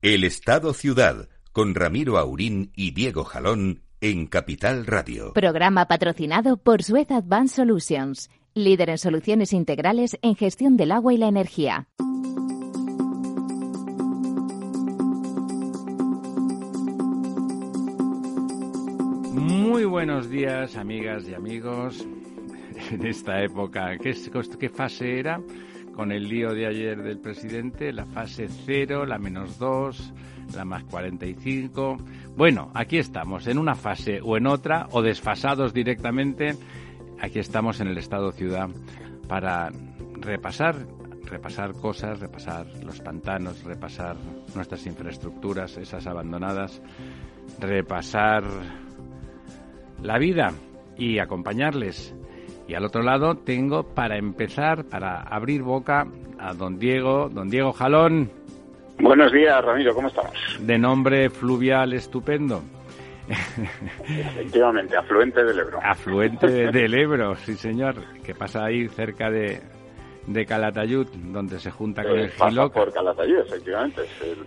El Estado Ciudad, con Ramiro Aurín y Diego Jalón en Capital Radio. Programa patrocinado por Suez Advanced Solutions, líder en soluciones integrales en gestión del agua y la energía. Muy buenos días, amigas y amigos. En esta época, ¿qué, qué fase era? Con el lío de ayer del presidente, la fase 0, la menos 2, la más 45. Bueno, aquí estamos, en una fase o en otra, o desfasados directamente. Aquí estamos en el Estado Ciudad para repasar, repasar cosas, repasar los pantanos, repasar nuestras infraestructuras, esas abandonadas, repasar la vida y acompañarles. Y al otro lado tengo para empezar, para abrir boca, a don Diego, don Diego Jalón. Buenos días, Ramiro, ¿cómo estamos? De nombre fluvial estupendo. Efectivamente, afluente del Ebro. Afluente del Ebro, sí señor, que pasa ahí cerca de, de Calatayud, donde se junta con Eh, el pasa Giloca. por Calatayud, efectivamente, es el,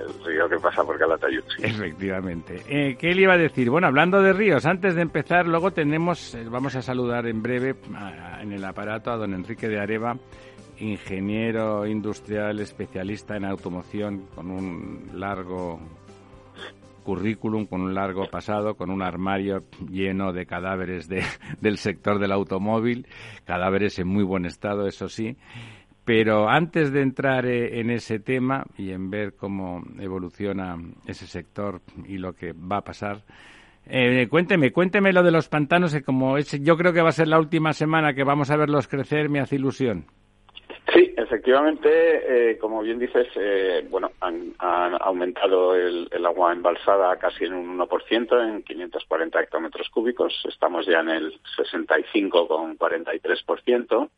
el río que pasa por Calatayud. Efectivamente. Eh, ¿Qué le iba a decir? Bueno, hablando de ríos, antes de empezar, luego tenemos, eh, vamos a saludar en breve en el aparato a don Enrique de Areva, ingeniero industrial especialista en automoción, con un largo currículum, con un largo pasado, con un armario lleno de cadáveres de- del sector del automóvil, cadáveres en muy buen estado, eso sí. Pero antes de entrar eh, en ese tema y en ver cómo evoluciona ese sector y lo que va a pasar, eh, cuénteme, cuénteme lo de los pantanos, que como es, yo creo que va a ser la última semana que vamos a verlos crecer, me hace ilusión. Sí, efectivamente, eh, como bien dices, eh, bueno, han, aumentado el, el agua embalsada casi en un 1%, en 540 hectómetros cúbicos. Estamos ya en el 65,43%.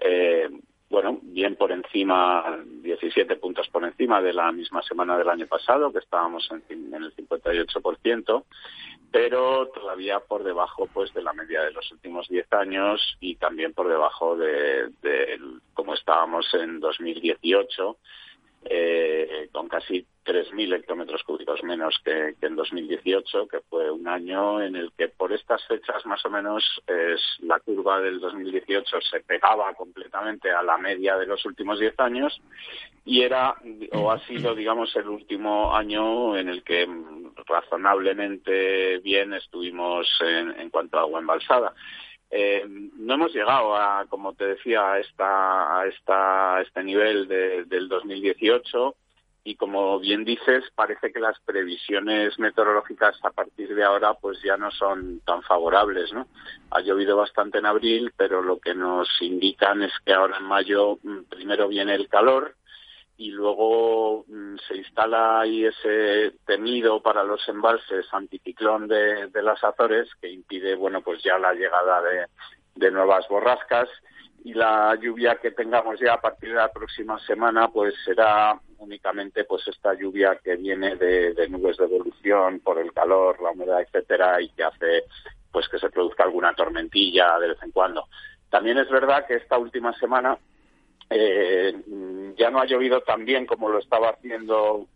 Eh, bueno, bien por encima, 17 puntos por encima de la misma semana del año pasado, que estábamos en, en el 58%, pero todavía por debajo pues de la media de los últimos 10 años y también por debajo de, de como estábamos en 2018, eh, con casi 3.000 hectómetros cúbicos menos que, que en 2018, que fue un año en el que por estas fechas más o menos la curva del 2018 se pegaba completamente a la media de los últimos 10 años y era o ha sido digamos el último año en el que razonablemente bien estuvimos en, en cuanto a agua embalsada. Eh, no hemos llegado a, como te decía, a, esta, a, esta, este nivel de, del 2018 y como bien dices, parece que las previsiones meteorológicas a partir de ahora pues ya no son tan favorables, ¿no? Ha llovido bastante en abril, pero lo que nos indican es que ahora en mayo mm, primero viene el calor y luego mm, se instala ahí ese temido para los embalses anticiclón de, las Azores que impide, bueno, pues ya la llegada de, de nuevas borrascas y la lluvia que tengamos ya a partir de la próxima semana pues será únicamente pues esta lluvia que viene de, de nubes de evolución por el calor, la humedad, etcétera y que hace pues que se produzca alguna tormentilla de vez en cuando. También es verdad que esta última semana eh, ya no ha llovido tan bien como lo estaba haciendo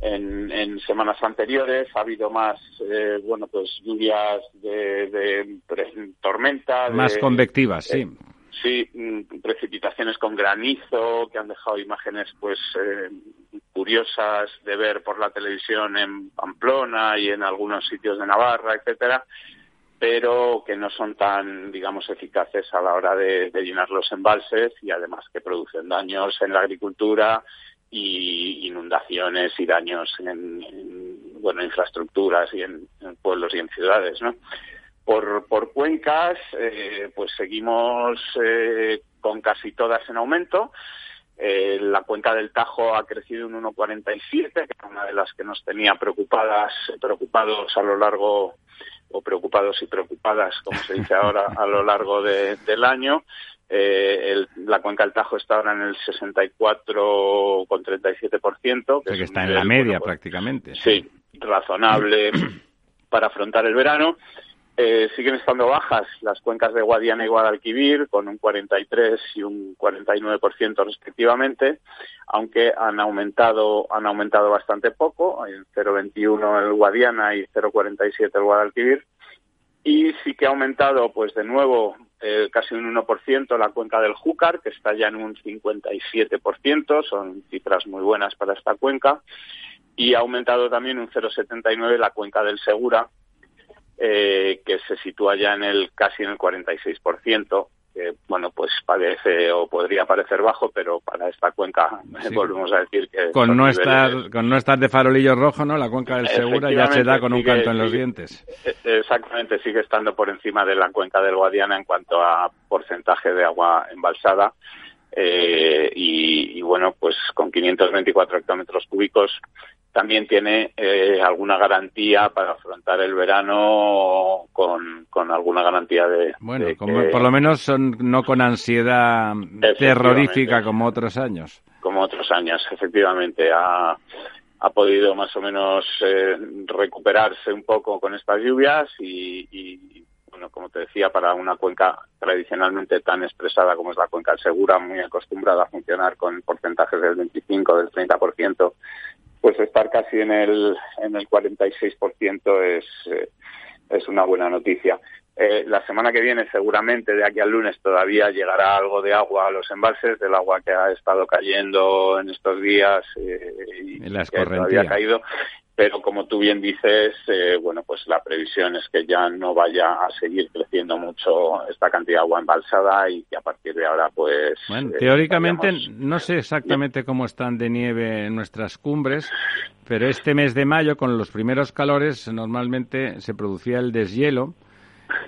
en, en semanas anteriores. Ha habido más, eh, bueno, pues lluvias de, de tormenta. de- Más convectivas, sí. eh, Sí, mm, precipitaciones con granizo que han dejado imágenes pues eh, curiosas de ver por la televisión en Pamplona y en algunos sitios de Navarra, etcétera, pero que no son tan, digamos, eficaces a la hora de, llenar los embalses y además que producen daños en la agricultura y inundaciones y daños en, en, bueno, infraestructuras y en, en pueblos y en ciudades, ¿no? Por, por cuencas, eh, pues seguimos eh, con casi todas en aumento. Eh, la cuenca del Tajo ha crecido un 1,47, que era una de las que nos tenía preocupadas, preocupados a lo largo, o preocupados y preocupadas, como se dice ahora, a lo largo de, del año. Eh, el, la cuenca del Tajo está ahora en el 64,37%. O sea, que es está en la media bueno, pues, prácticamente. Sí, razonable para afrontar el verano. Eh, siguen estando bajas las cuencas de Guadiana y Guadalquivir, con un 43 y un 49% respectivamente, aunque han aumentado, han aumentado bastante poco, en 0,21 el Guadiana y 0,47 el Guadalquivir. Y sí que ha aumentado, pues de nuevo, eh, casi un 1% la cuenca del Júcar, que está ya en un 57%, son cifras muy buenas para esta cuenca. Y ha aumentado también un 0,79 la cuenca del Segura, eh, que se sitúa ya en el casi en el 46%, que bueno, pues parece o podría parecer bajo, pero para esta cuenca volvemos a decir que con no estar con no estar de farolillo rojo, ¿no? La cuenca del Segura ya se da con un canto en los dientes. E-, exactamente, sigue estando por encima de la cuenca del Guadiana en cuanto a porcentaje de agua embalsada. Eh, y, y, bueno, pues con 524 hectómetros cúbicos también tiene eh, alguna garantía para afrontar el verano con, con alguna garantía de... Bueno, por lo menos son, no con ansiedad terrorífica como otros años. Como otros años, efectivamente. Ha, ha podido más o menos eh, recuperarse un poco con estas lluvias y, y, bueno, como te decía, para una cuenca tradicionalmente tan expresada como es la cuenca del Segura, muy acostumbrada a funcionar con porcentajes del 25, del 30%, pues estar casi en el, en el 46% es, eh, es una buena noticia. Eh, la semana que viene, seguramente, de aquí al lunes, todavía llegará algo de agua a los embalses, del agua que ha estado cayendo en estos días eh, y que todavía ha caído pero como tú bien dices, eh, bueno, pues la previsión es que ya no vaya a seguir creciendo mucho esta cantidad de agua embalsada y que a partir de ahora, pues... Bueno, eh, teóricamente no sé exactamente cómo están de nieve en nuestras cumbres, pero este mes de mayo, con los primeros calores, normalmente se producía el deshielo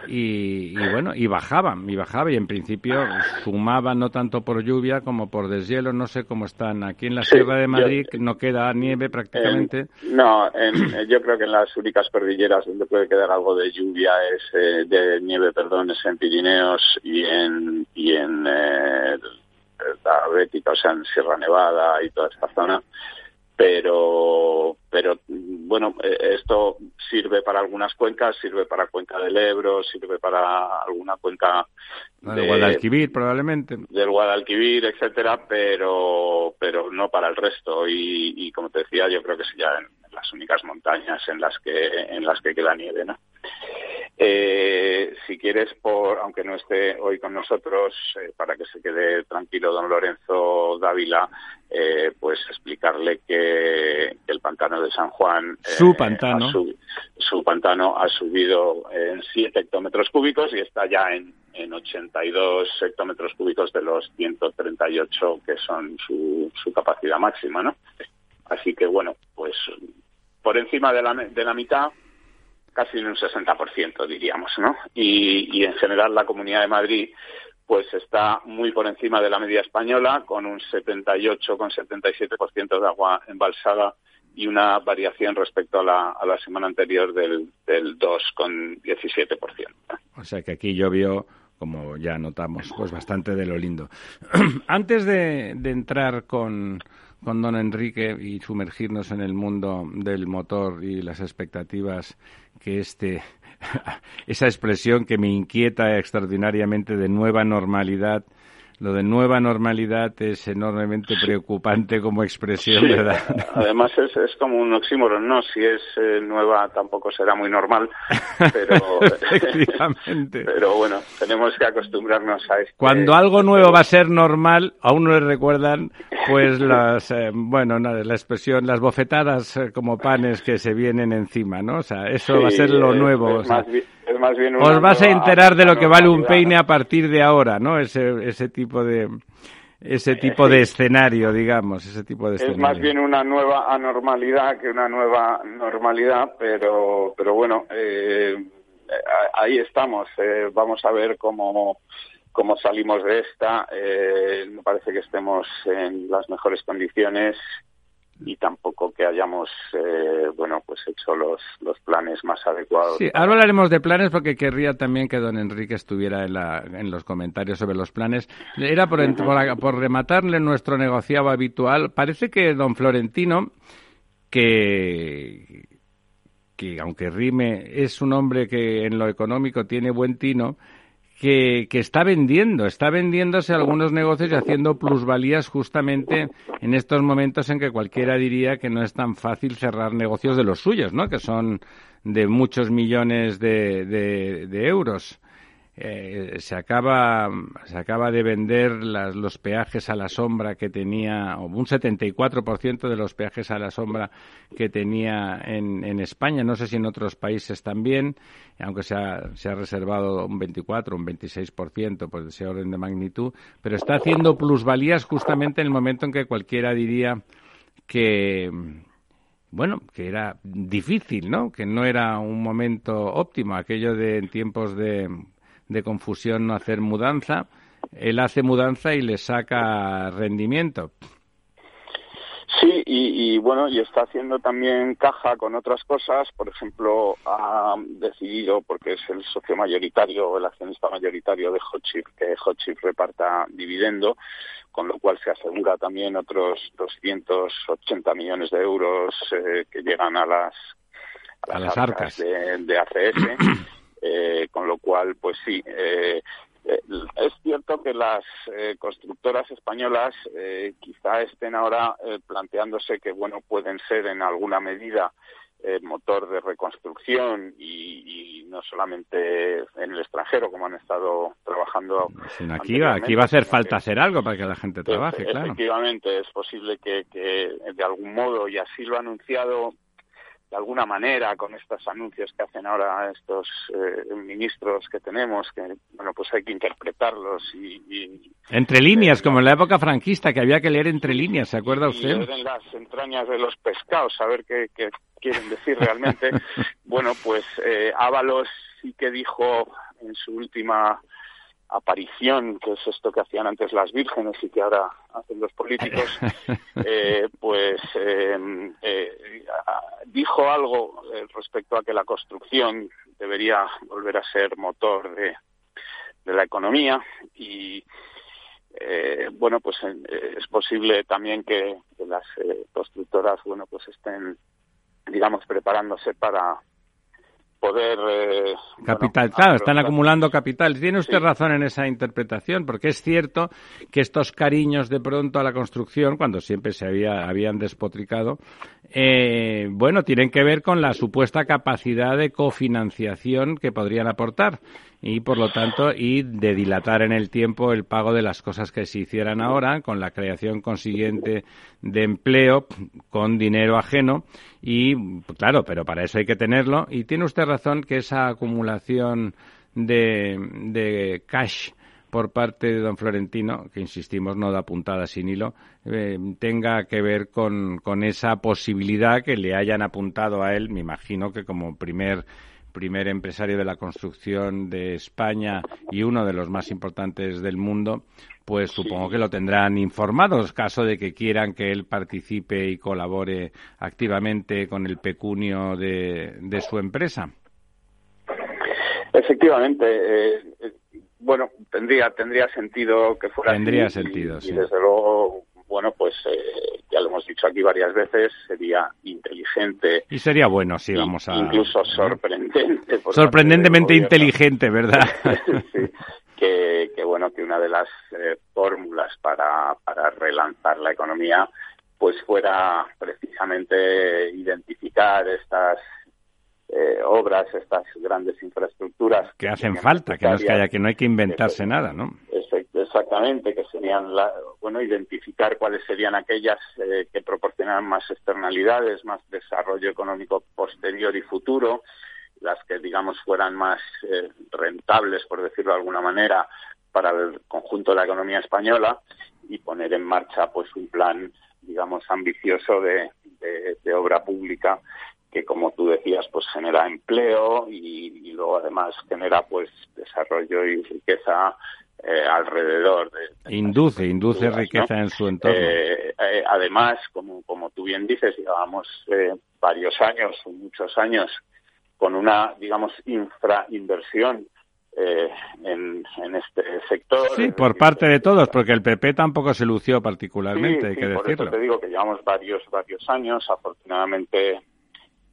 y, bueno, y bajaban, y bajaba, y en principio sumaban no tanto por lluvia como por deshielo, no sé cómo están. Aquí en la Sierra de Madrid no queda nieve prácticamente. no, en, yo creo que en las únicas cordilleras donde puede quedar algo de lluvia es, eh, de nieve, perdón, es en Pirineos y en, y en eh, la Bética, o sea, en Sierra Nevada y toda esta zona pero pero bueno eh, esto sirve para algunas cuencas sirve para cuenca del Ebro sirve para alguna cuenca del Guadalquivir probablemente. del Guadalquivir etcétera pero pero no para el resto. Y, y como te decía yo creo que es ya en las únicas montañas en las que en las que queda nieve no eh, si quieres, por, aunque no esté hoy con nosotros, eh, para que se quede tranquilo don Lorenzo Dávila, eh, pues explicarle que, el pantano de San Juan... su pantano. su pantano ha subido en 7 hectómetros cúbicos y está ya en, en 82 hectómetros cúbicos de los 138 que son su, su capacidad máxima, ¿no? Así que, bueno, pues por encima de la, de la mitad casi en un 60%, diríamos, ¿no? Y, y en general la Comunidad de Madrid pues está muy por encima de la media española, con un 78,77% de agua embalsada y una variación respecto a la, a la semana anterior del, del 2,17%. O sea que aquí llovió, como ya notamos, pues bastante de lo lindo. Antes de, de entrar con, con don Enrique y sumergirnos en el mundo del motor y las expectativas que este esa expresión que me inquieta extraordinariamente de nueva normalidad lo de nueva normalidad es enormemente preocupante como expresión, ¿verdad? Además es, es como un oxímoron, ¿no? Si es eh, nueva tampoco será muy normal, pero... Pero bueno, tenemos que acostumbrarnos a esto. Cuando algo nuevo va a ser normal, a uno le recuerdan pues las, eh, bueno, la expresión, las bofetadas eh, como panes que se vienen encima, ¿no? O sea, eso va a ser lo nuevo. os vas a enterar de lo que vale un peine a partir de ahora, ¿no? Ese, ese tipo de ese tipo de escenario, digamos, ese tipo de escenario. Es más bien una nueva anormalidad que una nueva normalidad, pero, pero bueno, eh, ahí estamos. Eh, vamos a ver cómo, cómo salimos de esta. Eh, me parece que estemos en las mejores condiciones y tampoco que hayamos eh, bueno pues hecho los, los planes más adecuados. Sí, ahora hablaremos de planes porque querría también que don Enrique estuviera en, la, en los comentarios sobre los planes. Era por, por, por rematarle nuestro negociado habitual. Parece que don Florentino, que que aunque rime, es un hombre que en lo económico tiene buen tino, que, que, está vendiendo, está vendiéndose algunos negocios y haciendo plusvalías justamente en estos momentos en que cualquiera diría que no es tan fácil cerrar negocios de los suyos, ¿no? Que son de muchos millones de, de, de euros. Eh, se acaba se acaba de vender las, los peajes a la sombra que tenía un 74% de los peajes a la sombra que tenía en, España no sé si en otros países también aunque se ha, se ha reservado un 24 un 26% pues de ese orden de magnitud pero está haciendo plusvalías justamente en el momento en que cualquiera diría que bueno, que era difícil, ¿no? Que no era un momento óptimo, aquello de en tiempos de de confusión no hacer mudanza. Él hace mudanza y le saca rendimiento. Sí, y, bueno, y está haciendo también caja con otras cosas. Por ejemplo, ha decidido, porque es el socio mayoritario, el accionista mayoritario de Hotchip, que Hotchip reparta dividendo, con lo cual se asegura también otros 280 millones de euros eh, que llegan a las, a las, arcas, de, de ACS. Eh, con lo cual, pues sí, eh, eh, es cierto que las constructoras españolas quizá estén ahora planteándose que, bueno, pueden ser en alguna medida motor de reconstrucción y, no solamente en el extranjero, como han estado trabajando. aquí, va, aquí va a hacer falta hacer algo para que la gente trabaje, claro. Efectivamente, es posible que, que de algún modo, y así lo ha anunciado de alguna manera con estos anuncios que hacen ahora estos eh, ministros que tenemos, que bueno, pues hay que interpretarlos y... entre líneas, como en la época franquista, que había que leer entre líneas, ¿se acuerda usted? Y en las entrañas de los pescados, saber qué, qué quieren decir realmente. bueno, pues eh, Ábalos sí que dijo en su última aparición, que es esto que hacían antes las vírgenes y que ahora hacen los políticos, eh, pues em, eh, dijo algo eh, respecto a que la construcción debería volver a ser motor de, de la economía y bueno pues es posible también que, que las constructoras bueno pues estén digamos preparándose para poder... Eh, capital, claro, están acumulando capital. Tiene usted razón en esa interpretación, porque es cierto que estos cariños de pronto a la construcción, cuando siempre se había, habían despotricado, eh, bueno, tienen que ver con la supuesta capacidad de cofinanciación que podrían aportar y por lo tanto y de dilatar en el tiempo el pago de las cosas que se hicieran ahora con la creación consiguiente de empleo con dinero ajeno y claro, pero para eso hay que tenerlo. Y tiene usted razón que esa acumulación de, de cash por parte de don Florentino, que insistimos no da puntada sin hilo, eh, tenga que ver con, con esa posibilidad que le hayan apuntado a él, me imagino que como primer primer empresario de la construcción de España y uno de los más importantes del mundo, pues supongo que lo tendrán informado, caso de que quieran que él participe y colabore activamente con el pecunio de, de su empresa. Efectivamente, eh, eh, bueno, tendría tendría sentido que fuera tendría sentido, sí. y desde luego bueno, pues eh, ya lo hemos dicho aquí varias veces, sería inteligente. Y sería bueno, sí, vamos a... Incluso sorprendente. Sorprendentemente inteligente, ¿verdad? sí, que, que, bueno, que una de las eh, fórmulas para, para relanzar la economía pues fuera precisamente identificar estas eh, obras, estas grandes infraestructuras que hacen falta, que no es que haya que no hay que inventarse nada, ¿no? Exactamente, que serían, la, bueno, identificar cuáles serían aquellas eh, que proporcionaran más externalidades, más desarrollo económico posterior y futuro, las que, digamos, fueran más eh, rentables, por decirlo de alguna manera, para el conjunto de la economía española y poner en marcha, pues, un plan, digamos, ambicioso de obra pública que como tú decías pues genera empleo y, y, luego además genera pues desarrollo y riqueza eh, alrededor de, induce induce riqueza en su entorno eh, eh, además como como tú bien dices llevamos eh, varios años muchos años con una digamos infrainversión eh, en, en, este sector. Sí, por parte de todos, porque el PP tampoco se lució particularmente, sí, hay sí, que por decirlo. Eso te digo que llevamos varios varios años, afortunadamente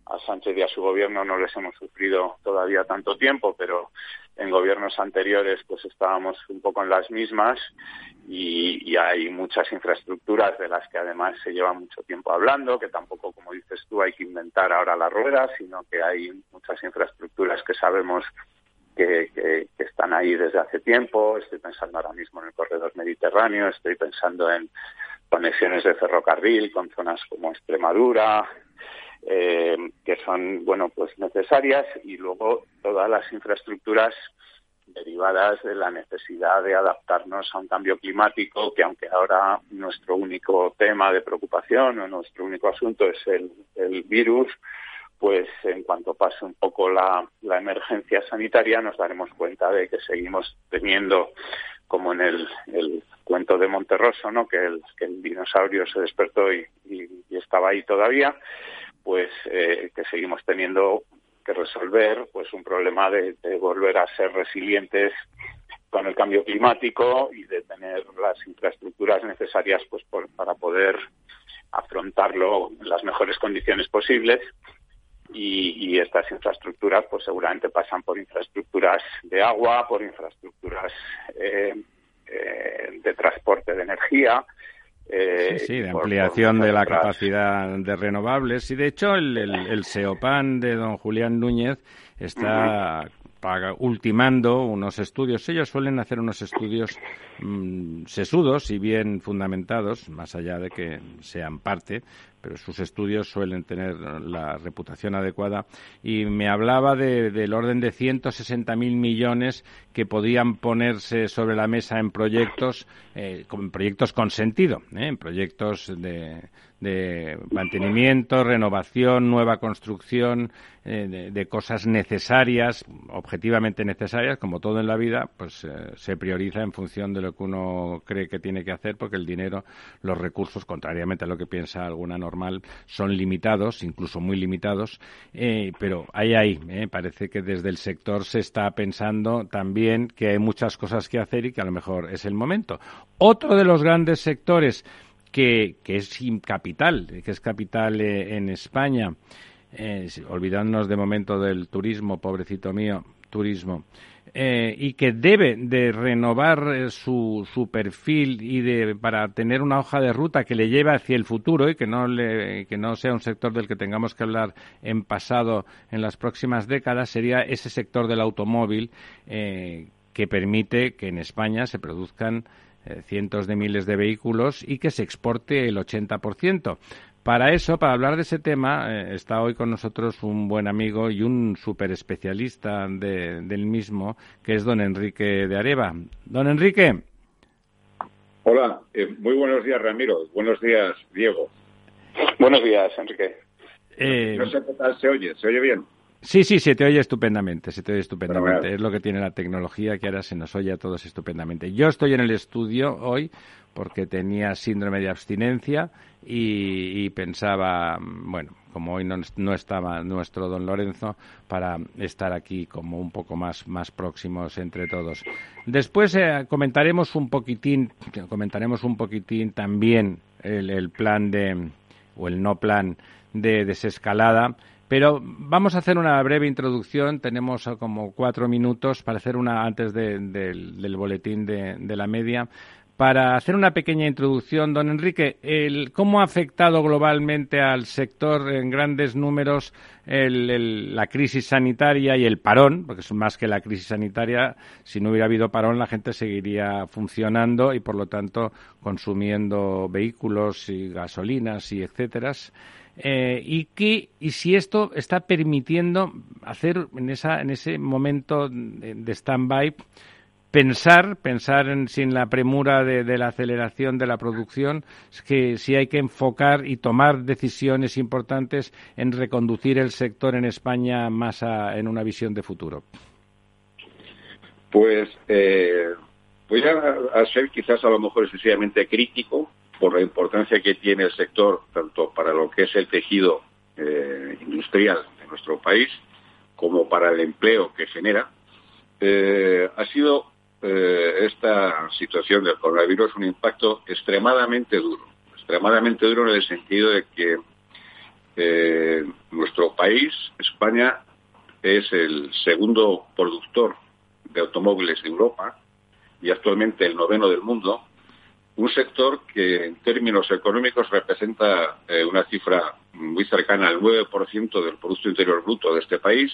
ha Sánchez y a su gobierno no les hemos sufrido todavía tanto tiempo, pero en gobiernos anteriores pues estábamos un poco en las mismas y, hay muchas infraestructuras de las que además se lleva mucho tiempo hablando, que tampoco, como dices tú, hay que inventar ahora las ruedas, sino que hay muchas infraestructuras que sabemos que, que, están ahí desde hace tiempo. Estoy pensando ahora mismo en el corredor mediterráneo, estoy pensando en conexiones de ferrocarril con zonas como Extremadura, eh, que son bueno pues necesarias y luego todas las infraestructuras derivadas de la necesidad de adaptarnos a un cambio climático que aunque ahora nuestro único tema de preocupación o nuestro único asunto es el, virus pues en cuanto pase un poco la, emergencia sanitaria nos daremos cuenta de que seguimos teniendo como en el, cuento de Monterroso, ¿no? que, el, que el dinosaurio se despertó y estaba ahí todavía, pues eh, que seguimos teniendo que resolver pues un problema de, volver a ser resilientes con el cambio climático y de tener las infraestructuras necesarias pues para poder afrontarlo en las mejores condiciones posibles. Y, estas infraestructuras pues seguramente pasan por infraestructuras de agua, por infraestructuras eh, eh, de transporte de energía, eh, sí, sí, de ampliación de la capacidad de renovables. Y de hecho, el, el, SEOPAN de don Julián Núñez está ultimando unos estudios. Ellos suelen hacer unos estudios mm, sesudos y bien fundamentados, más allá de que sean parte, pero sus estudios suelen tener la reputación adecuada. Y me hablaba del orden de 160.000 millones que podían ponerse sobre la mesa en proyectos, eh, en proyectos con sentido, ¿eh? en proyectos de, de mantenimiento, renovación, nueva construcción, eh, de, cosas necesarias, objetivamente necesarias, como todo en la vida, pues eh, se prioriza en función de lo que uno cree que tiene que hacer, porque el dinero, los recursos, contrariamente a lo que piensa alguna normal, son limitados, incluso muy limitados, eh, pero hay ahí, parece que desde el sector se está pensando también que hay muchas cosas que hacer y que a lo mejor es el momento. Otro de los grandes sectores que, que es capital, que es capital eh, en España, eh, olvidándonos de momento del turismo, pobrecito mío, turismo, eh, y que debe de renovar eh, su, su, perfil y de, para tener una hoja de ruta que le lleve hacia el futuro y que no, le, que no sea un sector del que tengamos que hablar en pasado en las próximas décadas, sería ese sector del automóvil que permite que en España se produzcan eh, cientos de miles de vehículos y que se exporte el 80%. Para eso, para hablar de ese tema, eh, está hoy con nosotros un buen amigo y un super especialista del mismo, que es don Enrique de Areva. Don Enrique. Hola, eh, muy buenos días, Ramiro. Buenos días, Diego. Buenos días, Enrique. no sé qué tal se oye. ¿Se oye bien? Sí, sí, se te oye estupendamente, se te oye estupendamente. Es lo que tiene la tecnología, que ahora se nos oye a todos estupendamente. Yo estoy en el estudio hoy porque tenía síndrome de abstinencia y, pensaba, bueno, como hoy no, estaba nuestro don Lorenzo, para estar aquí como un poco más, más próximos entre todos. Después eh, comentaremos un poquitín, comentaremos un poquitín también el, el plan de, o el no plan de desescalada pero vamos a hacer una breve introducción. Tenemos como cuatro minutos para hacer una antes del boletín de, la media. Para hacer una pequeña introducción, don Enrique, ¿cómo ha afectado globalmente al sector en grandes números la crisis sanitaria y el parón? Porque es más que la crisis sanitaria, si no hubiera habido parón, la gente seguiría funcionando y, por lo tanto, consumiendo vehículos y gasolinas y etcétera. Eh, y que y si esto está permitiendo hacer en esa en ese momento de, stand-by pensar pensar en, sin la premura de, la aceleración de la producción que si hay que enfocar y tomar decisiones importantes en reconducir el sector en España más en una visión de futuro. Pues eh, voy a, ser quizás a lo mejor excesivamente crítico por la importancia que tiene el sector, tanto para lo que es el tejido eh, industrial de nuestro país, como para el empleo que genera, eh, ha sido eh, esta situación del coronavirus un impacto extremadamente duro, extremadamente duro en el sentido de que nuestro país, España, es el segundo productor de automóviles de Europa y actualmente el noveno del mundo, un sector que en términos económicos representa eh, una cifra muy cercana al 9% del Producto Interior Bruto de este país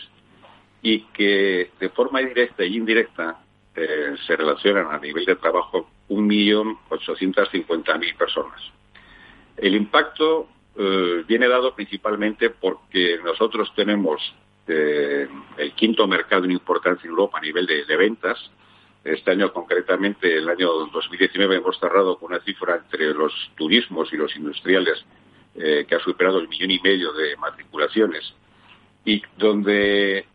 y que de forma directa e indirecta eh, se relacionan a nivel de trabajo 1.850.000 personas. El impacto eh, viene dado principalmente porque nosotros tenemos el quinto mercado en importancia en Europa a nivel de, ventas. Este año, concretamente, el año 2019, hemos cerrado con una cifra entre los turismos y los industriales eh, que ha superado el millón y medio de matriculaciones y donde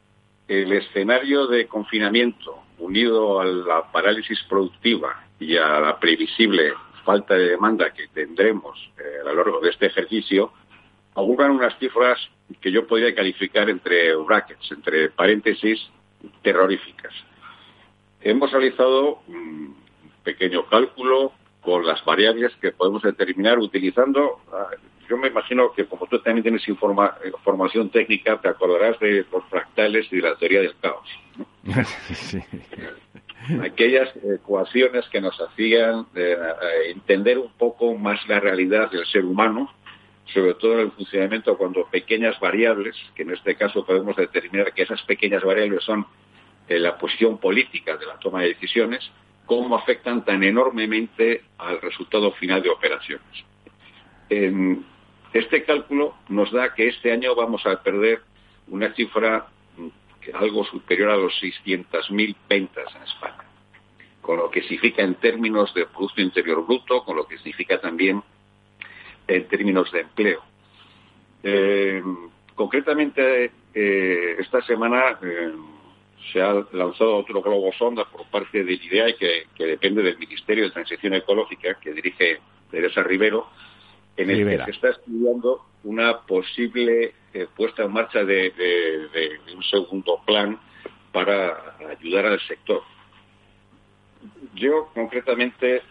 el escenario de confinamiento unido a la parálisis productiva y a la previsible falta de demanda que tendremos eh, a lo largo de este ejercicio, auguran unas cifras que yo podría calificar entre brackets, entre paréntesis, terroríficas. Hemos realizado un pequeño cálculo con las variables que podemos determinar utilizando, ah, yo me imagino que como tú también tienes información técnica, te acordarás de los fractales y de la teoría del caos. aquellas ecuaciones que nos hacían eh, eh, entender un poco más la realidad del ser humano, sobre todo en el funcionamiento cuando pequeñas variables, que en este caso podemos determinar que esas pequeñas variables son eh, la posición política de la toma de decisiones, cómo afectan tan enormemente al resultado final de operaciones. este cálculo nos da que este año vamos a perder una cifra algo superior a los 600.000 ventas en España, con lo que significa en términos de Producto Interior Bruto, con lo que significa también en términos de empleo. Eh, concretamente, eh, esta semana eh, se ha lanzado otro globo sonda por parte del IDEA que, que depende del Ministerio de Transición Ecológica, que dirige Teresa Rivero, en el que se está estudiando una posible eh, puesta en marcha de, un segundo plan para ayudar al sector. Yo concretamente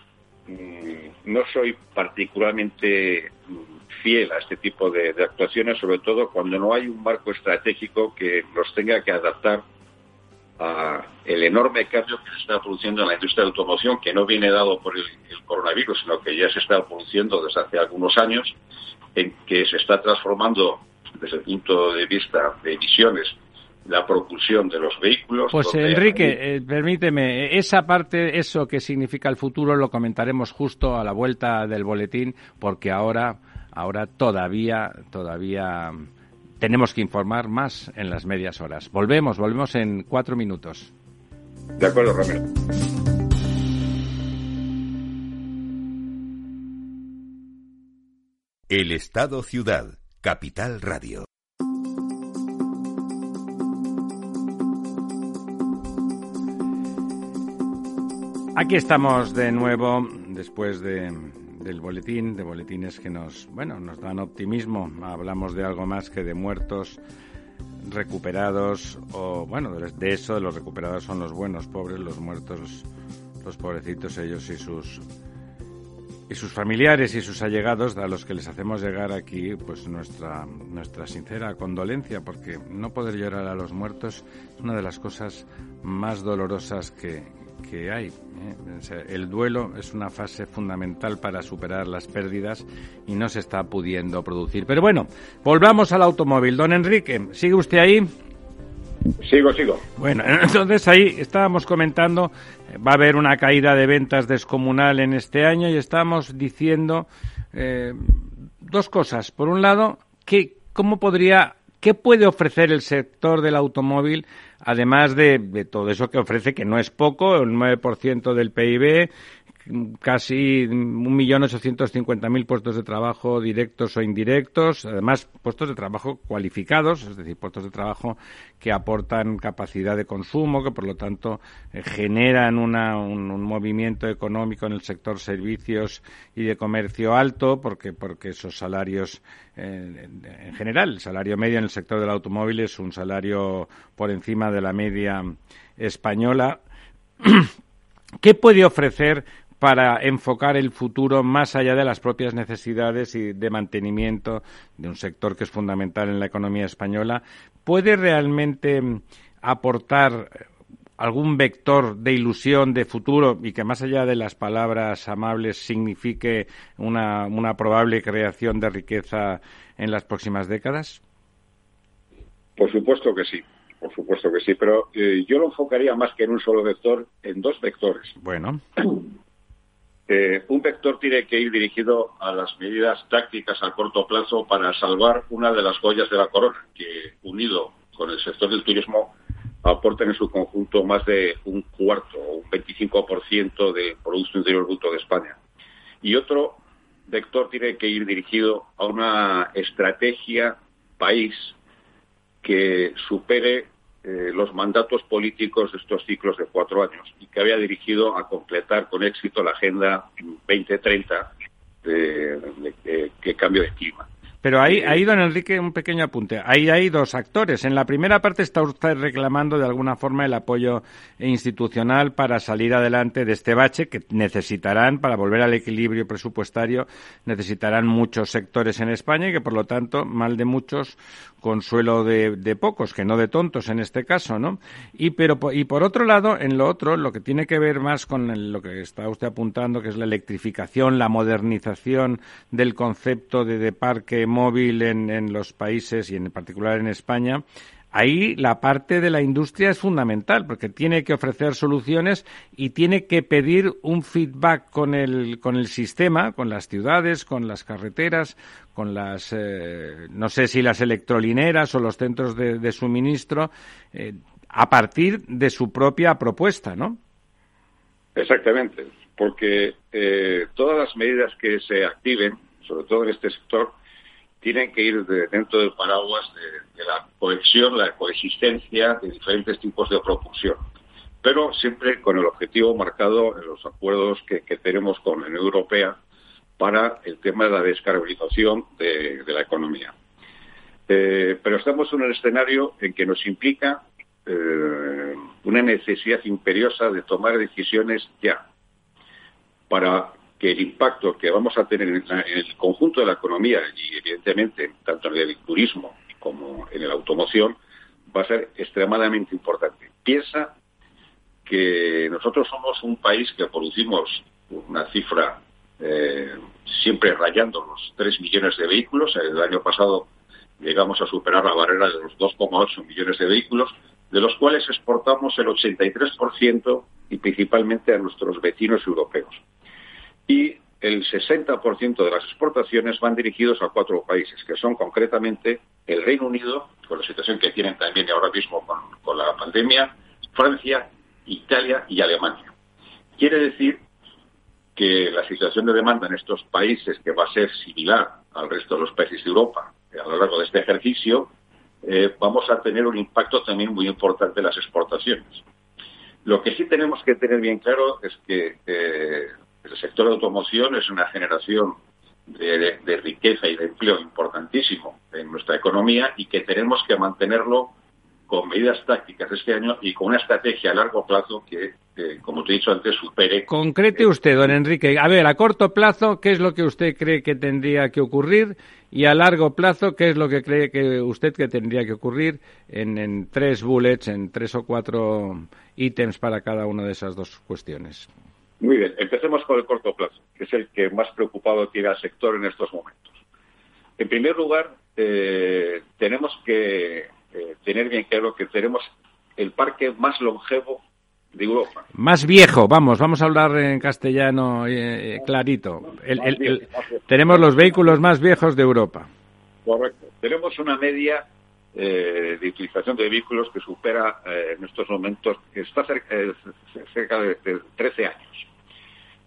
mm, no soy particularmente mm, fiel a este tipo de, actuaciones, sobre todo cuando no hay un marco estratégico que nos tenga que adaptar a el enorme cambio que se está produciendo en la industria de automoción, que no viene dado por el, el, coronavirus, sino que ya se está produciendo desde hace algunos años, en que se está transformando desde el punto de vista de emisiones la propulsión de los vehículos. Pues Enrique, eh, permíteme, esa parte, eso que significa el futuro, lo comentaremos justo a la vuelta del boletín, porque ahora, ahora todavía, todavía tenemos que informar más en las medias horas. Volvemos, volvemos en cuatro minutos. De acuerdo, Ramiro. El Estado Ciudad Capital Radio. Aquí estamos de nuevo después de, del boletín, de boletines que nos, bueno, nos dan optimismo. Hablamos de algo más que de muertos recuperados o bueno, de eso de los recuperados son los buenos, pobres, los muertos, los pobrecitos ellos y sus y sus familiares y sus allegados a los que les hacemos llegar aquí pues nuestra nuestra sincera condolencia porque no poder llorar a los muertos es una de las cosas más dolorosas que, que hay. ¿eh? el duelo es una fase fundamental para superar las pérdidas y no se está pudiendo producir. Pero bueno, volvamos al automóvil. Don Enrique, ¿sigue usted ahí? Sigo, sigo. Bueno, entonces ahí estábamos comentando, va a haber una caída de ventas descomunal en este año y estamos diciendo eh, dos cosas. Por un lado, ¿qué, ¿cómo podría, qué puede ofrecer el sector del automóvil, además de, de todo eso que ofrece, que no es poco, el 9% del PIB, casi 1.850.000 puestos de trabajo directos o indirectos, además puestos de trabajo cualificados, es decir, puestos de trabajo que aportan capacidad de consumo, que por lo tanto eh, generan una, un, movimiento económico en el sector servicios y de comercio alto, porque, porque esos salarios, eh, en general, el salario medio en el sector del automóvil es un salario por encima de la media española. ¿Qué puede ofrecer para enfocar el futuro más allá de las propias necesidades y de mantenimiento de un sector que es fundamental en la economía española, puede realmente aportar algún vector de ilusión de futuro y que más allá de las palabras amables signifique una, una probable creación de riqueza en las próximas décadas? Por supuesto que sí, por supuesto que sí, pero eh, yo lo enfocaría más que en un solo vector, en dos vectores. Bueno. Un vector tiene que ir dirigido a las medidas tácticas a corto plazo para salvar una de las joyas de la corona, que unido con el sector del turismo aportan en su conjunto más de un cuarto o un 25% del Producto Interior Bruto de España. Y otro vector tiene que ir dirigido a una estrategia país que supere eh, los mandatos políticos de estos ciclos de cuatro años y que había dirigido a completar con éxito la Agenda 2030 de cambio de clima. Pero ahí, ahí, don Enrique, un pequeño apunte. Ahí hay dos actores. En la primera parte está usted reclamando de alguna forma el apoyo institucional para salir adelante de este bache que necesitarán, para volver al equilibrio presupuestario, necesitarán muchos sectores en España y que, por lo tanto, mal de muchos, consuelo de, de pocos, que no de tontos en este caso, ¿no? Y, pero, y por otro lado, en lo otro, lo que tiene que ver más con lo que está usted apuntando, que es la electrificación, la modernización del concepto de, de parque móvil en, los países y en particular en España, ahí la parte de la industria es fundamental porque tiene que ofrecer soluciones y tiene que pedir un feedback con el, con el sistema, con las ciudades, con las carreteras, con las, eh, no sé si las electrolineras o los centros de, suministro, eh, a partir de su propia propuesta, ¿no? Exactamente, porque eh, todas las medidas que se activen, sobre todo en este sector, tienen que ir dentro del paraguas de, la cohesión, la coexistencia de diferentes tipos de propulsión, pero siempre con el objetivo marcado en los acuerdos que, tenemos con la Unión Europea para el tema de la descarbonización de, la economía. Eh, pero estamos en un escenario en que nos implica eh, una necesidad imperiosa de tomar decisiones ya para que el impacto que vamos a tener en, el conjunto de la economía y evidentemente tanto en el turismo como en la automoción va a ser extremadamente importante. Piensa que nosotros somos un país que producimos una cifra eh, siempre rayando los 3 millones de vehículos. El año pasado llegamos a superar la barrera de los 2,8 millones de vehículos, de los cuales exportamos el 83% y principalmente a nuestros vecinos europeos y el 60% de las exportaciones van dirigidos a cuatro países, que son concretamente el Reino Unido, con la situación que tienen también ahora mismo con, la pandemia, Francia, Italia y Alemania. Quiere decir que la situación de demanda en estos países, que va a ser similar al resto de los países de Europa a lo largo de este ejercicio, eh, vamos a tener un impacto también muy importante en las exportaciones. Lo que sí tenemos que tener bien claro es que eh, el sector de automoción es una generación de, riqueza y de empleo importantísimo en nuestra economía y que tenemos que mantenerlo con medidas tácticas este año y con una estrategia a largo plazo que, como te he dicho antes, supere. Concrete usted, don Enrique. A ver, a corto plazo, ¿qué es lo que usted cree que tendría que ocurrir? Y a largo plazo, ¿qué es lo que cree que usted que tendría que ocurrir en, en tres bullets, en tres o cuatro ítems para cada una de esas dos cuestiones? Muy bien, empecemos con el corto plazo, que es el que más preocupado tiene al sector en estos momentos. En primer lugar, eh, tenemos que eh, tener bien claro que tenemos el parque más longevo de Europa. Más viejo, vamos, vamos a hablar en castellano eh, clarito. tenemos los vehículos más viejos de Europa. Correcto. Tenemos una media de utilización de vehículos que supera en estos momentos, que está cerca, cerca de, de 13 años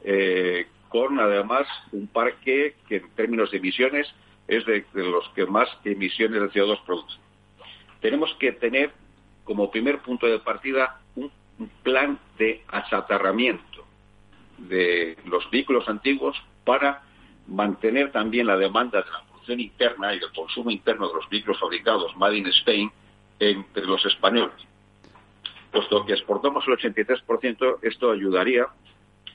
eh, con además un parque que en términos de emisiones es de, los que más emisiones de CO2 produce. Tenemos que tener como primer punto de partida un, plan de achatarramiento de los vehículos antiguos para mantener también la demanda de la producción interna y el consumo interno de los vehículos fabricados Made in Spain entre los españoles. Puesto que exportamos el 83%, esto ayudaría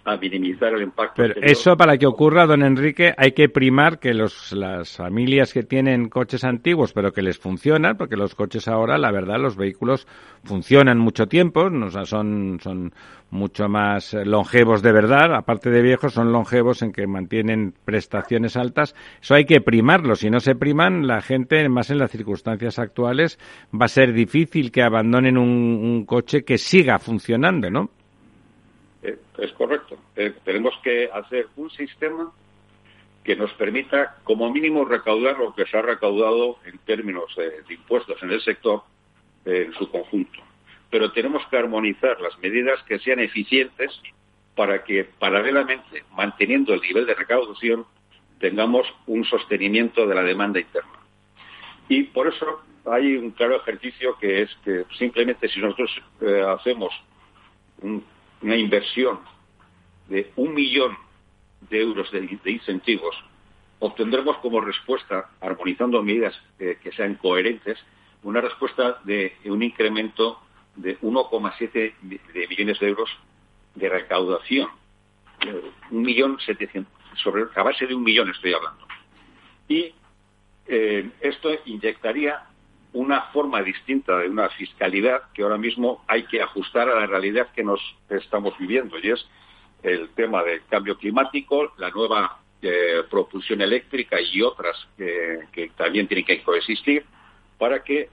a minimizar el impacto. Pero eso para que ocurra, don Enrique, hay que primar que los, las familias que tienen coches antiguos, pero que les funcionan, porque los coches ahora, la verdad, los vehículos funcionan mucho tiempo, o sea, son, son mucho más longevos de verdad, aparte de viejos, son longevos en que mantienen prestaciones altas. Eso hay que primarlo. Si no se priman, la gente, más en las circunstancias actuales, va a ser difícil que abandonen un, un coche que siga funcionando, ¿no? Eh, es correcto. Eh, tenemos que hacer un sistema que nos permita, como mínimo, recaudar lo que se ha recaudado en términos de, impuestos en el sector eh, en su conjunto. Pero tenemos que armonizar las medidas que sean eficientes para que, paralelamente, manteniendo el nivel de recaudación, tengamos un sostenimiento de la demanda interna. Y por eso hay un claro ejercicio que es que simplemente si nosotros hacemos un una inversión de un millón de euros de, incentivos, obtendremos como respuesta, armonizando medidas que sean coherentes, una respuesta de un incremento de 1,7 de millones de euros de recaudación. un millón setecientos, sobre a base de un millón estoy hablando. Y eh, esto inyectaría una forma distinta de una fiscalidad que ahora mismo hay que ajustar a la realidad que nos estamos viviendo y es el tema del cambio climático, la nueva eh, propulsión eléctrica y otras que también tienen que coexistir para que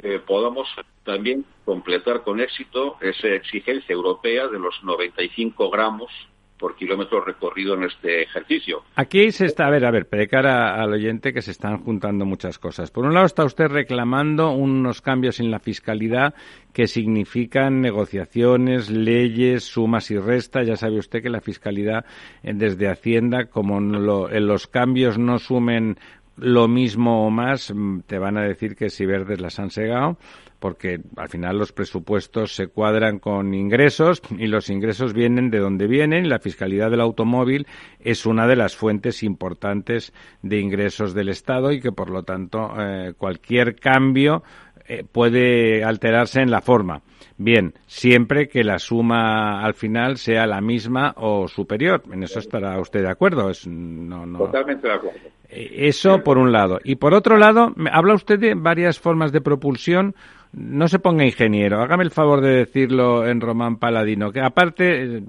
eh, podamos también completar con éxito esa exigencia europea de los 95 gramos por kilómetro recorrido en este ejercicio. Aquí se está, a ver, a ver, de cara al oyente que se están juntando muchas cosas. Por un lado está usted reclamando unos cambios en la fiscalidad que significan negociaciones, leyes, sumas y restas. Ya sabe usted que la fiscalidad eh, desde Hacienda, como en los cambios no sumen lo mismo o más, mm, te van a decir que si verdes las han segado porque al final los presupuestos se cuadran con ingresos y los ingresos vienen de donde vienen la fiscalidad del automóvil es una de las fuentes importantes de ingresos del Estado y que por lo tanto eh, cualquier cambio eh, puede alterarse en la forma. Bien, siempre que la suma al final sea la misma o superior. En eso estará usted de acuerdo. Es, no, no... Totalmente de acuerdo. Eh, eso por un lado. Y por otro lado, habla usted de varias formas de propulsión no se ponga ingeniero, hágame el favor de decirlo en román paladino, que aparte eh,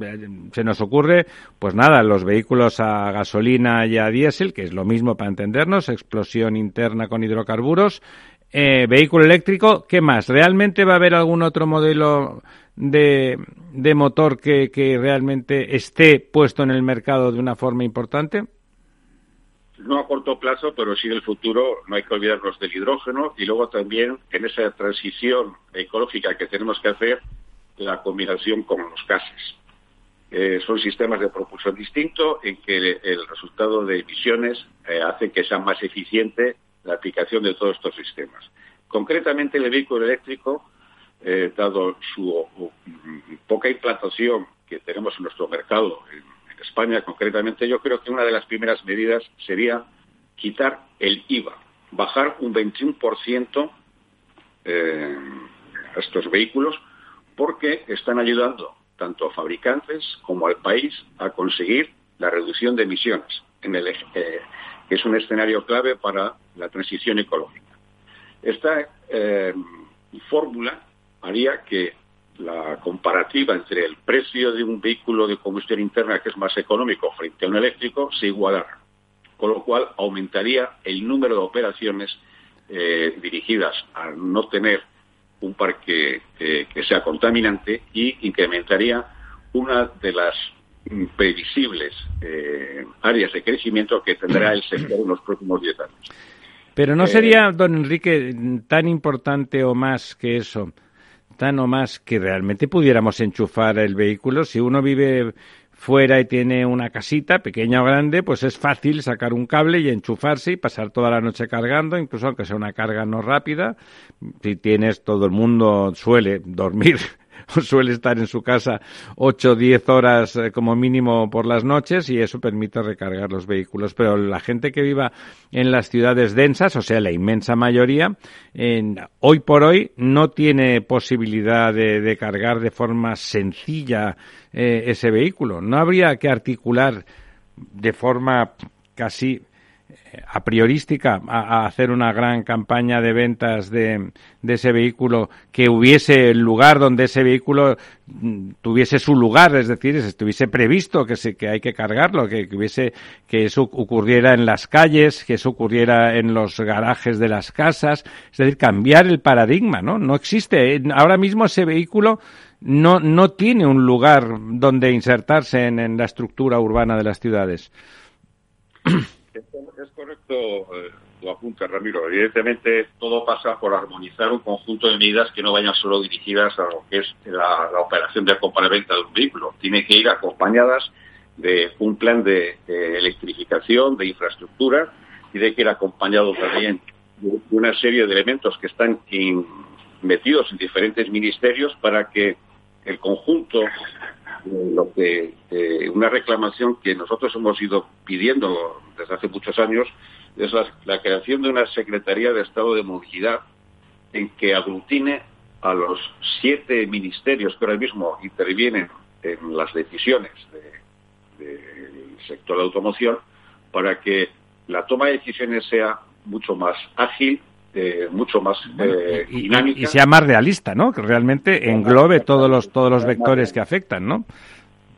se nos ocurre, pues nada, los vehículos a gasolina y a diésel, que es lo mismo para entendernos, explosión interna con hidrocarburos, eh, vehículo eléctrico, ¿qué más? ¿Realmente va a haber algún otro modelo de, de motor que, que realmente esté puesto en el mercado de una forma importante? No a corto plazo, pero sí en el futuro no hay que olvidarnos del hidrógeno y luego también en esa transición ecológica que tenemos que hacer, la combinación con los gases. Eh, son sistemas de propulsión distintos en que el resultado de emisiones eh, hace que sea más eficiente la aplicación de todos estos sistemas. Concretamente, el vehículo eléctrico, eh, dado su poca implantación que tenemos en nuestro mercado España concretamente, yo creo que una de las primeras medidas sería quitar el IVA, bajar un 21% eh, a estos vehículos, porque están ayudando tanto a fabricantes como al país a conseguir la reducción de emisiones, en el, eh, que es un escenario clave para la transición ecológica. Esta eh, fórmula haría que la comparativa entre el precio de un vehículo de combustión interna que es más económico frente a un eléctrico se igualara, con lo cual aumentaría el número de operaciones eh, dirigidas a no tener un parque eh, que sea contaminante y incrementaría una de las previsibles eh, áreas de crecimiento que tendrá el sector en los próximos 10 años. Pero no sería, don Enrique, tan importante o más que eso tan o más que realmente pudiéramos enchufar el vehículo. Si uno vive fuera y tiene una casita, pequeña o grande, pues es fácil sacar un cable y enchufarse y pasar toda la noche cargando, incluso aunque sea una carga no rápida. Si tienes, todo el mundo suele dormir suele estar en su casa 8 o 10 horas eh, como mínimo por las noches y eso permite recargar los vehículos. Pero la gente que viva en las ciudades densas, o sea, la inmensa mayoría, hoy por hoy no tiene posibilidad de, cargar de forma sencilla eh, ese vehículo. No habría que articular de forma casi a priorística a, hacer una gran campaña de ventas de, ese vehículo, que hubiese el lugar donde ese vehículo mm, tuviese su lugar, es decir, estuviese previsto que, se, que hay que cargarlo, que, hubiese, que eso ocurriera en las calles, que eso ocurriera en los garajes de las casas, es decir, cambiar el paradigma, ¿no? No existe. Ahora mismo ese vehículo no, no tiene un lugar donde insertarse en, en la estructura urbana de las ciudades. Es correcto eh, lo apunta Ramiro. Evidentemente todo pasa por armonizar un conjunto de medidas que no vayan solo dirigidas a lo que es la, operación de compra-venta de un vehículo. Tiene que ir acompañadas de un plan de, electrificación, de infraestructura y de que ir acompañado también de una serie de elementos que están metidos en diferentes ministerios para que el conjunto lo que una reclamación que nosotros hemos ido pidiendo desde hace muchos años es la, creación de una Secretaría de Estado de Movilidad en que aglutine a los siete ministerios que ahora mismo intervienen en las decisiones del sector de automoción para que la toma de decisiones sea mucho más ágil, eh, mucho más eh, dinámica. Y, sea más realista, ¿no? Que realmente englobe todos los, todos los vectores que afectan, ¿no?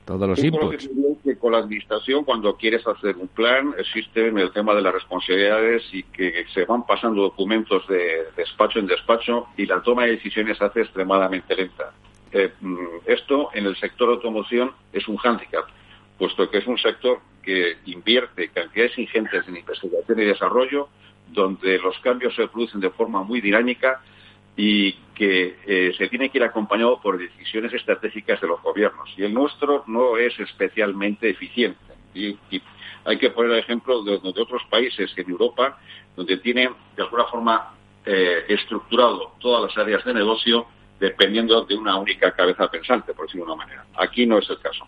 Todos los inputs. Que con la administración, cuando quieres hacer un plan, existe el tema de las responsabilidades y que se van pasando documentos de despacho en despacho y la toma de decisiones se hace extremadamente lenta. Eh, mm, esto en el sector automoción es un hándicap, puesto que es un sector que invierte cantidades ingentes en investigación y desarrollo, donde los cambios se producen de forma muy dinámica y que eh, se tiene que ir acompañado por decisiones estratégicas de los gobiernos. Y el nuestro no es especialmente eficiente. Y, hay que poner el ejemplo de, otros países en Europa, donde tienen de alguna forma eh, estructurado todas las áreas de negocio dependiendo de una única cabeza pensante, por decirlo de una manera. Aquí no es el caso.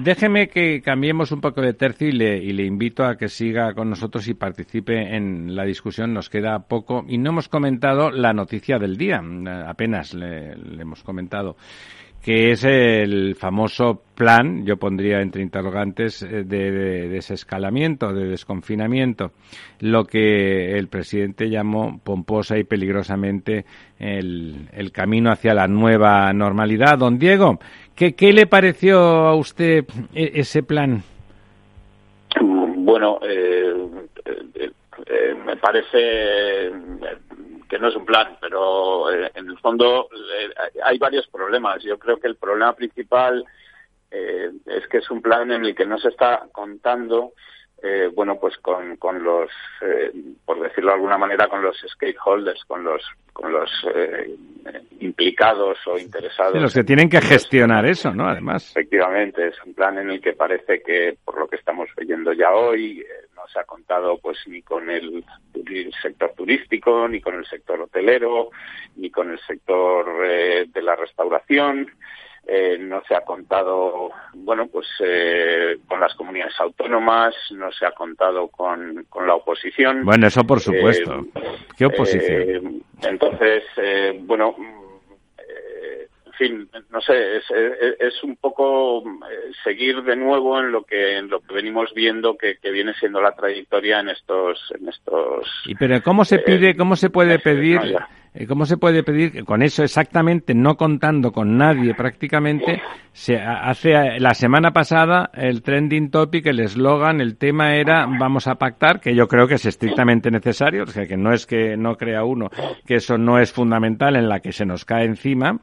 Déjeme que cambiemos un poco de tercio y le, invito a que siga con nosotros y participe en la discusión. Nos queda poco y no hemos comentado la noticia del día. Apenas le hemos comentado que es el famoso plan, yo pondría entre interrogantes, eh, de, desescalamiento, de desconfinamiento, lo que el presidente llamó pomposa y peligrosamente el, camino hacia la nueva normalidad. Don Diego, ¿qué, le pareció a usted e, ese plan? Bueno, eh, eh, me parece que no es un plan, pero eh, en el fondo eh, hay varios problemas. Yo creo que el problema principal eh, es que es un plan en el que no se está contando bueno, pues con, con los, por decirlo de alguna manera, con los stakeholders, con los, con los implicados o interesados. los que tienen que gestionar eso, ¿no? Además. Efectivamente, es un plan en el que parece que, por lo que estamos oyendo ya hoy, se ha contado pues ni con el, sector turístico, ni con el sector hotelero, ni con el sector eh, de la restauración. Eh, no se ha contado, bueno, pues eh, con las comunidades autónomas, no se ha contado con, con la oposición. Bueno, eso por supuesto. ¿Qué oposición? entonces, bueno, fin, no sé, es, es, un poco eh, seguir de nuevo en lo que en lo que venimos viendo que, viene siendo la trayectoria en estos en estos. Y pero cómo se pide, cómo se puede pedir, eh, cómo se puede pedir con eso exactamente, no contando con nadie prácticamente, se hace la semana pasada el trending topic, el eslogan, el tema era vamos a pactar, que yo creo que es estrictamente necesario, o sea que no es que no crea uno que eso no es fundamental en la que se nos cae encima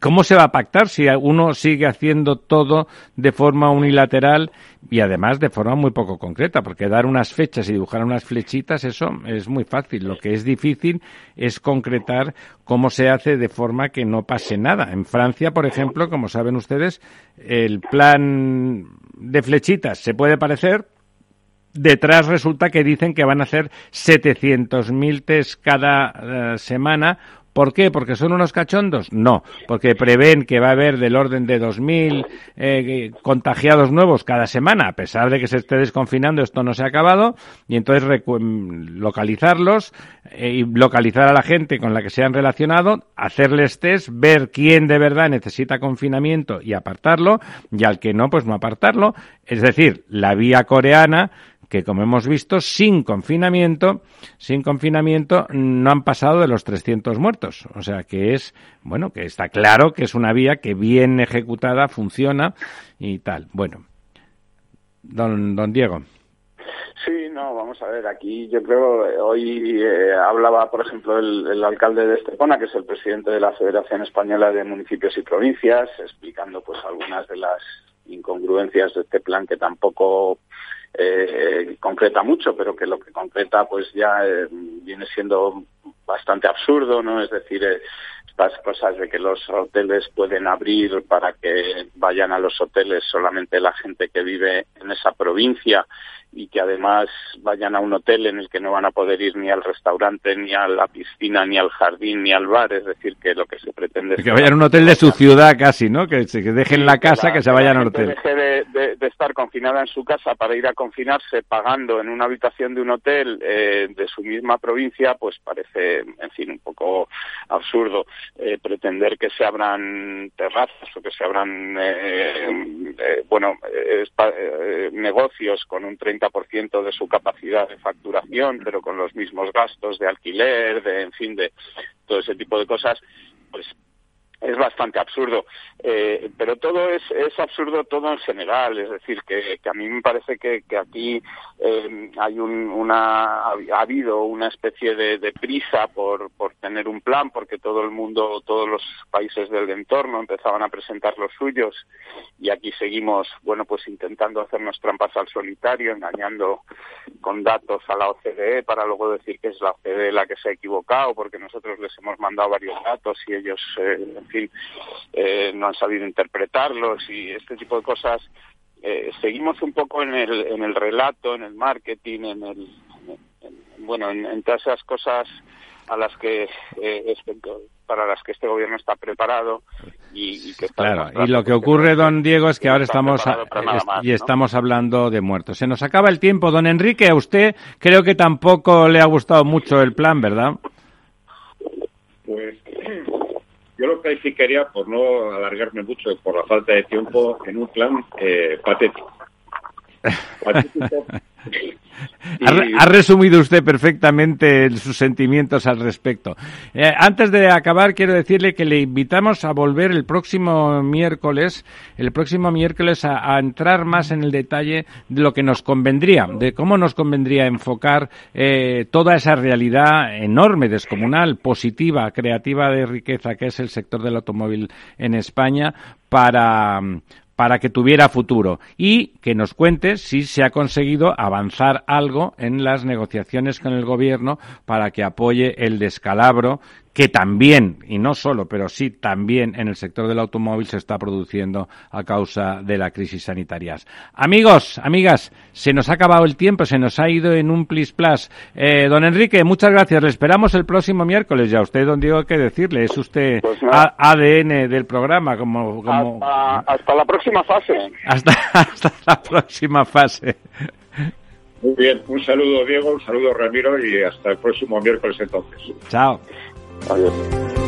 ¿Cómo se va a pactar si uno sigue haciendo todo de forma unilateral y además de forma muy poco concreta? Porque dar unas fechas y dibujar unas flechitas, eso es muy fácil. Lo que es difícil es concretar cómo se hace de forma que no pase nada. En Francia, por ejemplo, como saben ustedes, el plan de flechitas se puede parecer, detrás resulta que dicen que van a hacer 700.000 test cada eh, semana ¿Por qué? ¿Porque son unos cachondos? No, porque prevén que va a haber del orden de 2.000 eh, contagiados nuevos cada semana, a pesar de que se esté desconfinando, esto no se ha acabado, y entonces localizarlos eh, y localizar a la gente con la que se han relacionado, hacerles test, ver quién de verdad necesita confinamiento y apartarlo, y al que no, pues no apartarlo. Es decir, la vía coreana que como hemos visto, sin confinamiento, sin confinamiento no han pasado de los 300 muertos. O sea que es, bueno, que está claro que es una vía que bien ejecutada funciona y tal. Bueno, don, don Diego. Sí, no, vamos a ver, aquí yo creo, hoy eh, hablaba, por ejemplo, el, el, alcalde de Estepona, que es el presidente de la Federación Española de Municipios y Provincias, explicando pues algunas de las incongruencias de este plan que tampoco eh, concreta mucho, pero que lo que concreta pues ya eh, viene siendo bastante absurdo, ¿no? Es decir, eh, estas cosas de que los hoteles pueden abrir para que vayan a los hoteles solamente la gente que vive en esa provincia y que además vayan a un hotel en el que no van a poder ir ni al restaurante, ni a la piscina, ni al jardín, ni al bar. Es decir, que lo que se pretende es que vayan a un hotel de su ciudad casi, ¿no? Que, se, dejen la casa, que, se vayan al hotel. Deje de, de, estar confinada en su casa para ir a confinarse pagando en una habitación de un hotel eh, de su misma provincia, pues parece, en fin, un poco absurdo. Eh, pretender que se abran terrazas o que se abran, eh, eh bueno, eh, negocios con un 30 ciento de su capacidad de facturación, pero con los mismos gastos de alquiler, de, en fin, de todo ese tipo de cosas, pues es bastante absurdo. Eh, pero todo es, es absurdo todo en general, es decir, que, que a mí me parece que, que aquí eh, hay un, una, ha habido una especie de, prisa por, por tener un plan, porque todo el mundo, todos los países del entorno empezaban a presentar los suyos y aquí seguimos, bueno, pues intentando hacernos trampas al solitario, engañando con datos a la OCDE para luego decir que es la OCDE la que se ha equivocado, porque nosotros les hemos mandado varios datos y ellos, eh, fin, eh, no han sabido interpretarlos y este tipo de cosas. Eh, seguimos un poco en el, en el relato, en el marketing, en el, bueno, en, todas esas cosas a las que eh, este, para las que este gobierno está preparado y, que claro y lo que ocurre don Diego es que ahora estamos y estamos hablando de muertos se nos acaba el tiempo don Enrique a usted creo que tampoco le ha gustado mucho el plan verdad pues yo lo calificaría, por no alargarme mucho por la falta de tiempo, en un plan eh, patético. Ha, resumido usted perfectamente sus sentimientos al respecto. Eh, antes de acabar, quiero decirle que le invitamos a volver el próximo miércoles, el próximo miércoles a, entrar más en el detalle de lo que nos convendría, de cómo nos convendría enfocar eh, toda esa realidad enorme, descomunal, positiva, creativa de riqueza que es el sector del automóvil en España para, para que tuviera futuro y que nos cuente si se ha conseguido avanzar algo en las negociaciones con el gobierno para que apoye el descalabro que también, y no solo, pero sí también en el sector del automóvil se está produciendo a causa de la crisis sanitaria. Amigos, amigas, se nos ha acabado el tiempo, se nos ha ido en un plis plas. Eh, don Enrique, muchas gracias. Le esperamos el próximo miércoles. Ya usted, don Diego, que decirle. Es usted pues ADN del programa. como, como... Hasta, la próxima fase. Hasta, hasta la próxima fase. Muy bien, un saludo Diego, un saludo Ramiro y hasta el próximo miércoles entonces. Chao. 啊也是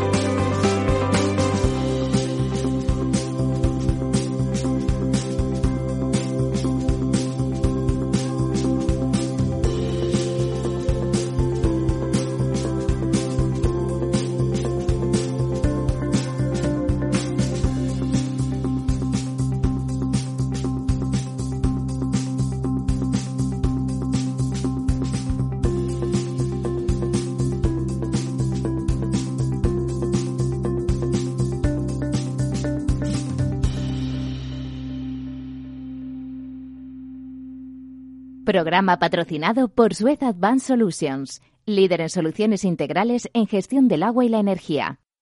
Programa patrocinado por Suez Advanced Solutions, líder en soluciones integrales en gestión del agua y la energía.